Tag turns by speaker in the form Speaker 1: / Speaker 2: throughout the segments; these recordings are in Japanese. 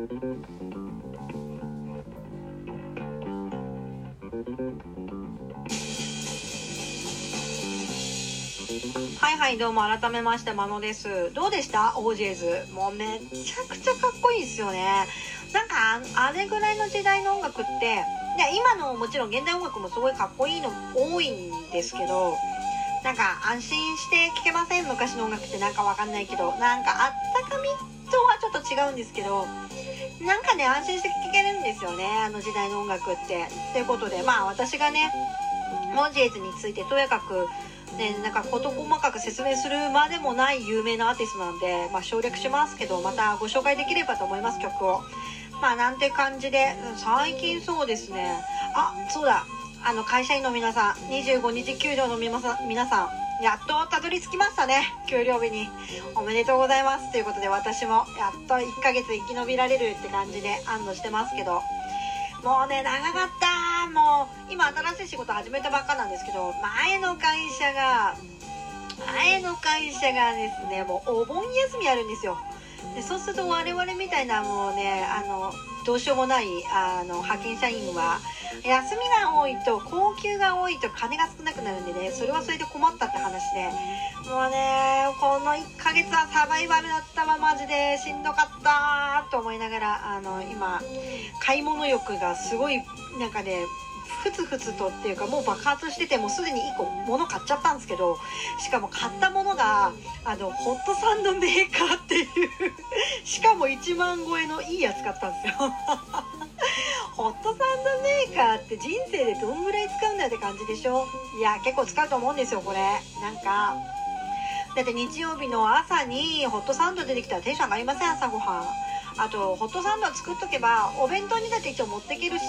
Speaker 1: はいはいどうも改めましてまのです。どうでした？オージェーズ。もうめちゃくちゃかっこいいですよね。なんかあれぐらいの時代の音楽っていや今のもちろん現代音楽もすごいかっこいいの多いんですけどなんか安心して聴けません？昔の音楽ってなんかわかんないけどなんかあったかみと違うんですけどなんかね安心して聴けるんですよねあの時代の音楽って。ということでまあ私がねモンジェイズについてとやかくね、なんか事細かく説明するまでもない有名なアーティストなんで、まあ、省略しますけどまたご紹介できればと思います曲を。まあなんて感じで最近そうですね。あそうだ。あの会社員の皆さん25日給料の皆さんやっとたどり着きましたね。給料日に。おめでとうございます。ということで私もやっと1ヶ月生き延びられるって感じで安堵してますけど。もうね長かった。もう今新しい仕事始めたばっかなんですけど前の会社が前の会社がですねもうお盆休みあるんですよ。でそうすると我々みたいなもうねあのどうしようもないあの派遣社員は休みが多いと高級が多いと金が少なくなるんでねそれはそれで困ったって話でもうねこの1ヶ月はサバイバルだったわマジで。しんどかったと思いながらあの今買い物欲がすごいなんかねふつふつとっていうかもう爆発しててもうすでに1個物買っちゃったんですけどしかも買ったものがあのホットサンドメーカーっていう しかも1万超えのいいやつ買ったんですよ。ホットサンドメーカーって人生でどんぐらい使うんだよって感じでしょ？いや結構使うと思うんですよこれ。なんかだって日曜日の朝にホットサンド出てきたらテンション上がりません朝ごはん。あとホットサンド作っとけばお弁当にだって一応持ってけるし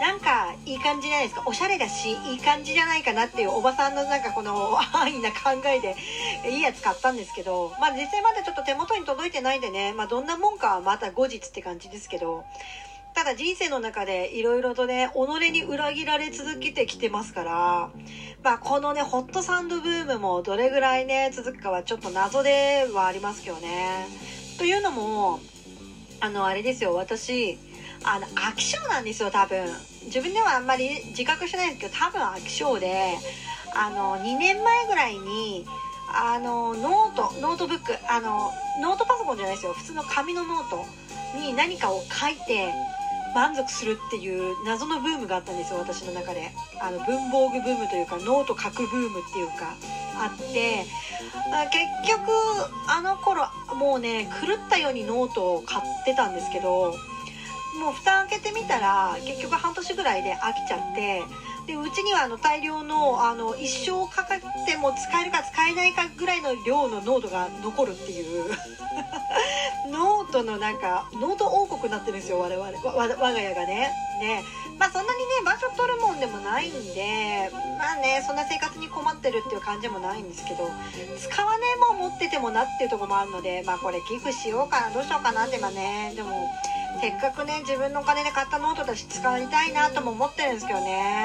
Speaker 1: なんかいい感じじゃないですか。おしゃれだしいい感じじゃないかなっていうおばさんのなんかこの安易な考えでいいやつ買ったんですけどまあ実際まだちょっと手元に届いてないんでねまあどんなもんかはまた後日って感じですけどただ人生の中でいろいろとね己に裏切られ続けてきてますからまあこのねホットサンドブームもどれぐらいね続くかはちょっと謎ではありますけどね。というのもあのあれですよ。私あの飽き性なんですよ多分。自分ではあんまり自覚してないんですけど多分飽き性であの2年前ぐらいにあのノートノートブックあのノートパソコンじゃないですよ。普通の紙のノートに何かを書いて満足するっていう謎のブームがあったんですよ私の中で。あの文房具ブームというかノート書くブームっていうか。あって結局あの頃もうね狂ったようにノートを買ってたんですけどもう蓋開けてみたら結局半年ぐらいで飽きちゃってでうちにはあの大量のあの一生かかっても使えるか使えないかぐらいの量のノートが残るっていう。ノートのなんかノート王国になってるんですよ我々。我が家がね。ね。まあそんなにね場所取るもんでもないんでまあねそんな生活に困ってるっていう感じもないんですけど使わねえもん持っててもなっていうとこもあるのでまあこれ寄付しようかなどうしようかなってまあねでもせっかくね自分のお金で買ったノートだし使いたいなとも思ってるんですけどね。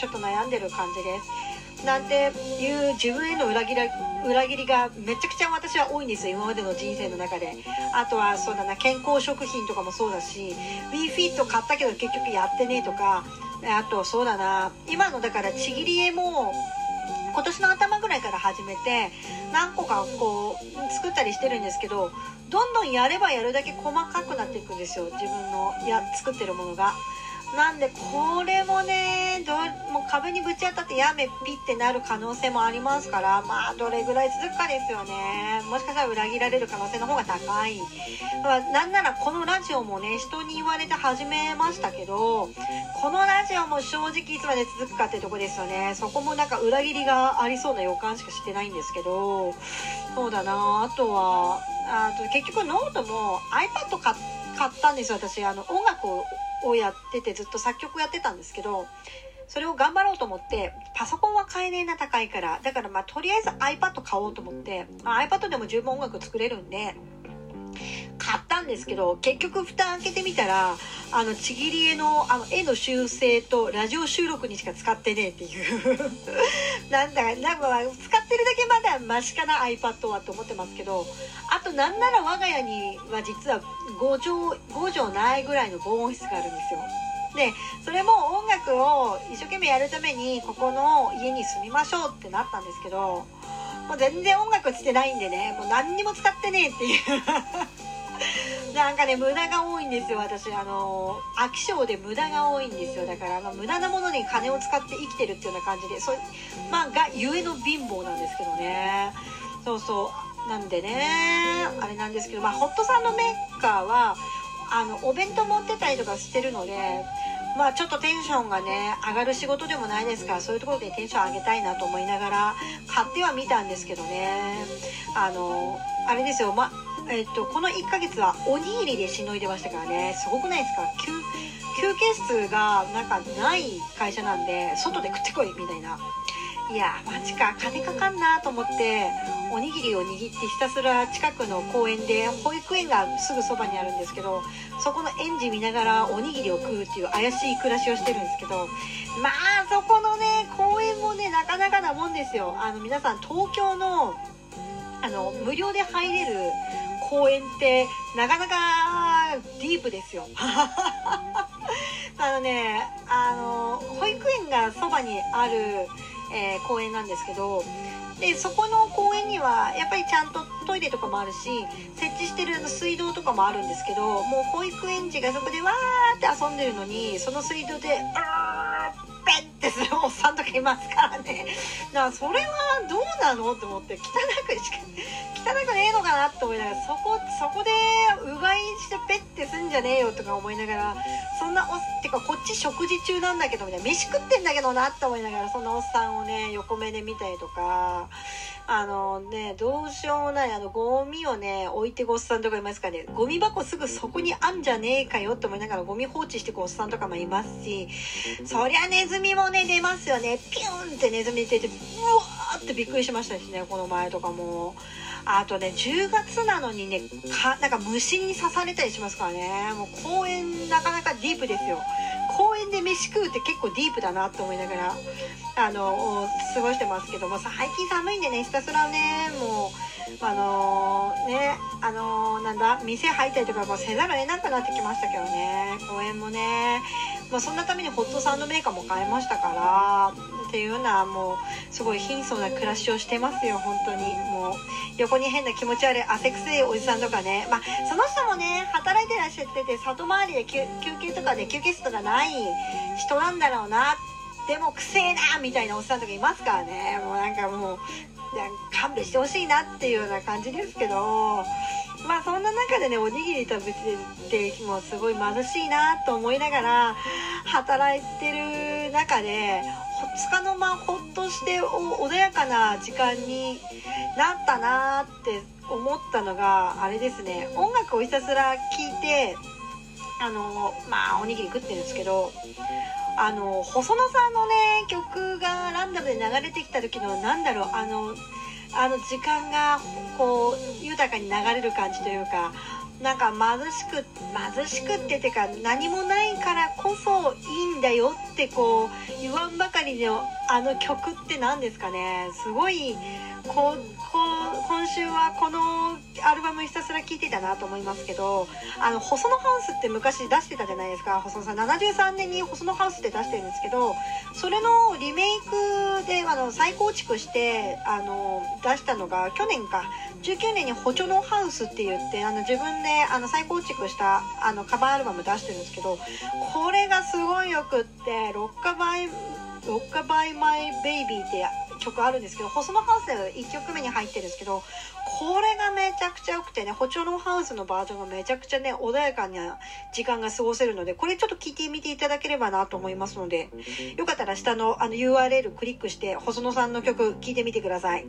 Speaker 1: ちょっと悩んでる感じです。なんていう自分への裏切り裏切りがめちゃくちゃ私は多いんですよ今までの人生の中であとはそうだな健康食品とかもそうだし WeFit 買ったけど結局やってねとかあとそうだな今のだからちぎり絵も今年の頭ぐらいから始めて何個かこう作ったりしてるんですけどどんどんやればやるだけ細かくなっていくんですよ自分のや作ってるものが。なんでこれもねどもう壁にぶち当たってやめピってなる可能性もありますからまあどれぐらい続くかですよね。もしかしたら裏切られる可能性の方が高い、まあ、なんならこのラジオもね人に言われて始めましたけどこのラジオも正直いつまで続くかってとこですよね。そこもなんか裏切りがありそうな予感しかしてないんですけど。そうだな。あとはあと結局ノートも iPad 買ったんですよ私。あの音楽ををやっててずっと作曲やってたんですけどそれを頑張ろうと思ってパソコンは買えねえな高いから。だからまあとりあえず iPad 買おうと思って、まあ、iPad でも十分音楽作れるんでたんですけど結局蓋開けてみたらあのちぎり絵のあの絵の修正とラジオ収録にしか使ってねえっていう。なんだかなんか使ってるだけまだマシかな iPad はと思ってますけどあとなんなら我が家には実は5畳5畳ないぐらいの防音室があるんですよ。でそれも音楽を一生懸命やるためにここの家に住みましょうってなったんですけどもう全然音楽してないんでねもう何にも使ってねえっていう。なんかね無駄が多いんですよ私。あの飽き性で無駄が多いんですよ。だから、まあ、無駄なものに金を使って生きてるっていうような感じでそまあがゆえの貧乏なんですけどね。そうそう。なんでねあれなんですけどまあホットサンドメーカーはあのお弁当持ってたりとかしてるのでまあちょっとテンションがね上がる仕事でもないですからそういうところでテンション上げたいなと思いながら買ってはみたんですけどね。あのあれですよ。まえっとこの1ヶ月はおにぎりでしのいでましたからね。すごくないですか？休憩室がなんかない会社なんで外で食ってこいみたいな。いやマジか。金かかんなと思っておにぎりを握ってひたすら近くの公園で保育園がすぐそばにあるんですけどそこの園児見ながらおにぎりを食うっていう怪しい暮らしをしてるんですけどまあそこのね公園もねなかなかなもんですよ。あの皆さん東京のあの無料で入れる公園ってなかなかディープですよ あのねあの保育園がそばにあるえー、公園なんですけどでそこの公園にはやっぱりちゃんとトイレとかもあるし設置してる水道とかもあるんですけどもう保育園児がそこでわーって遊んでるのにその水道で「あー!」ってするおっさんとかいますからね。だからそれはどうなのと思って汚くしか汚くねえのかなって思いながらそこそこでうがいしてペッてすんじゃねえよとか思いながらそんなおってかこっち食事中なんだけどみたいな飯食ってんだけどなって思いながらそんなおっさんをね横目で見たりとかあのねどうしようもないあのゴミをね置いてくおっさんとかいますからね。ゴミ箱すぐそこにあんじゃねえかよって思いながらゴミ放置してくおっさんとかもいますしそりゃネズミもね出ますよね。ピュンってネズミ出てうわーってびっくりしましたしねこの前とかも。あとね10月なのにねかなんか虫に刺されたりしますからね。もう公園なかなかディープですよ。公園で飯食うって結構ディープだなと思いながらあの過ごしてますけども最近寒いんでねひたすらねもうあのー、ねあのー、なんだ店入ったりとかもせざるを得なくなってきましたけどね。公園もね。まあ、そんなためにホットサンドメーカーも買いましたからっていうようなもうすごい貧相な暮らしをしてますよ本当に。もう横に変な気持ち悪い汗くせいおじさんとかね。まあその人もね働いてらっしゃってて里回りで休憩とかで休憩室とかない人なんだろうな。でもくせえなみたいなおっさんとかいますからね。もうなんかもう勘弁してほしいなっていうような感じですけどまあそんな中でねおにぎり食べててもすごい貧しいなと思いながら働いてる中でつかの間ほっとして穏やかな時間になったなって思ったのがあれですね音楽をひたすら聴いてあのまあおにぎり食ってるんですけどあの細野さんのね曲がランダムで流れてきた時のなんだろう。あのあの時間がこう豊かに流れる感じというかなんか貧しく貧しくっててか何もないからこそいいんだよってこう言わんばかりのあの曲って何ですかね。すごいこう今週はこのアルバムひたすら聴いてたなと思いますけどあの細野ハウスって昔出してたじゃないですか。細野さん73年に細野ハウスって出してるんですけどそれのリメイクであの再構築してあの出したのが去年か。19年に「補助のハウス」って言ってあの自分であの再構築したあのカバーアルバム出してるんですけどこれがすごいよくって「ロッカバイロッカバイマイベイビー」って曲あるんですけど細野ハウス1曲目に入ってるんですけどこれがめちゃくちゃ良くてね、ホチョロンハウスのバージョンがめちゃくちゃね、穏やかな時間が過ごせるので、これちょっと聞いてみていただければなと思いますので、よかったら下のあの URL クリックして、細野さんの曲聴いてみてください。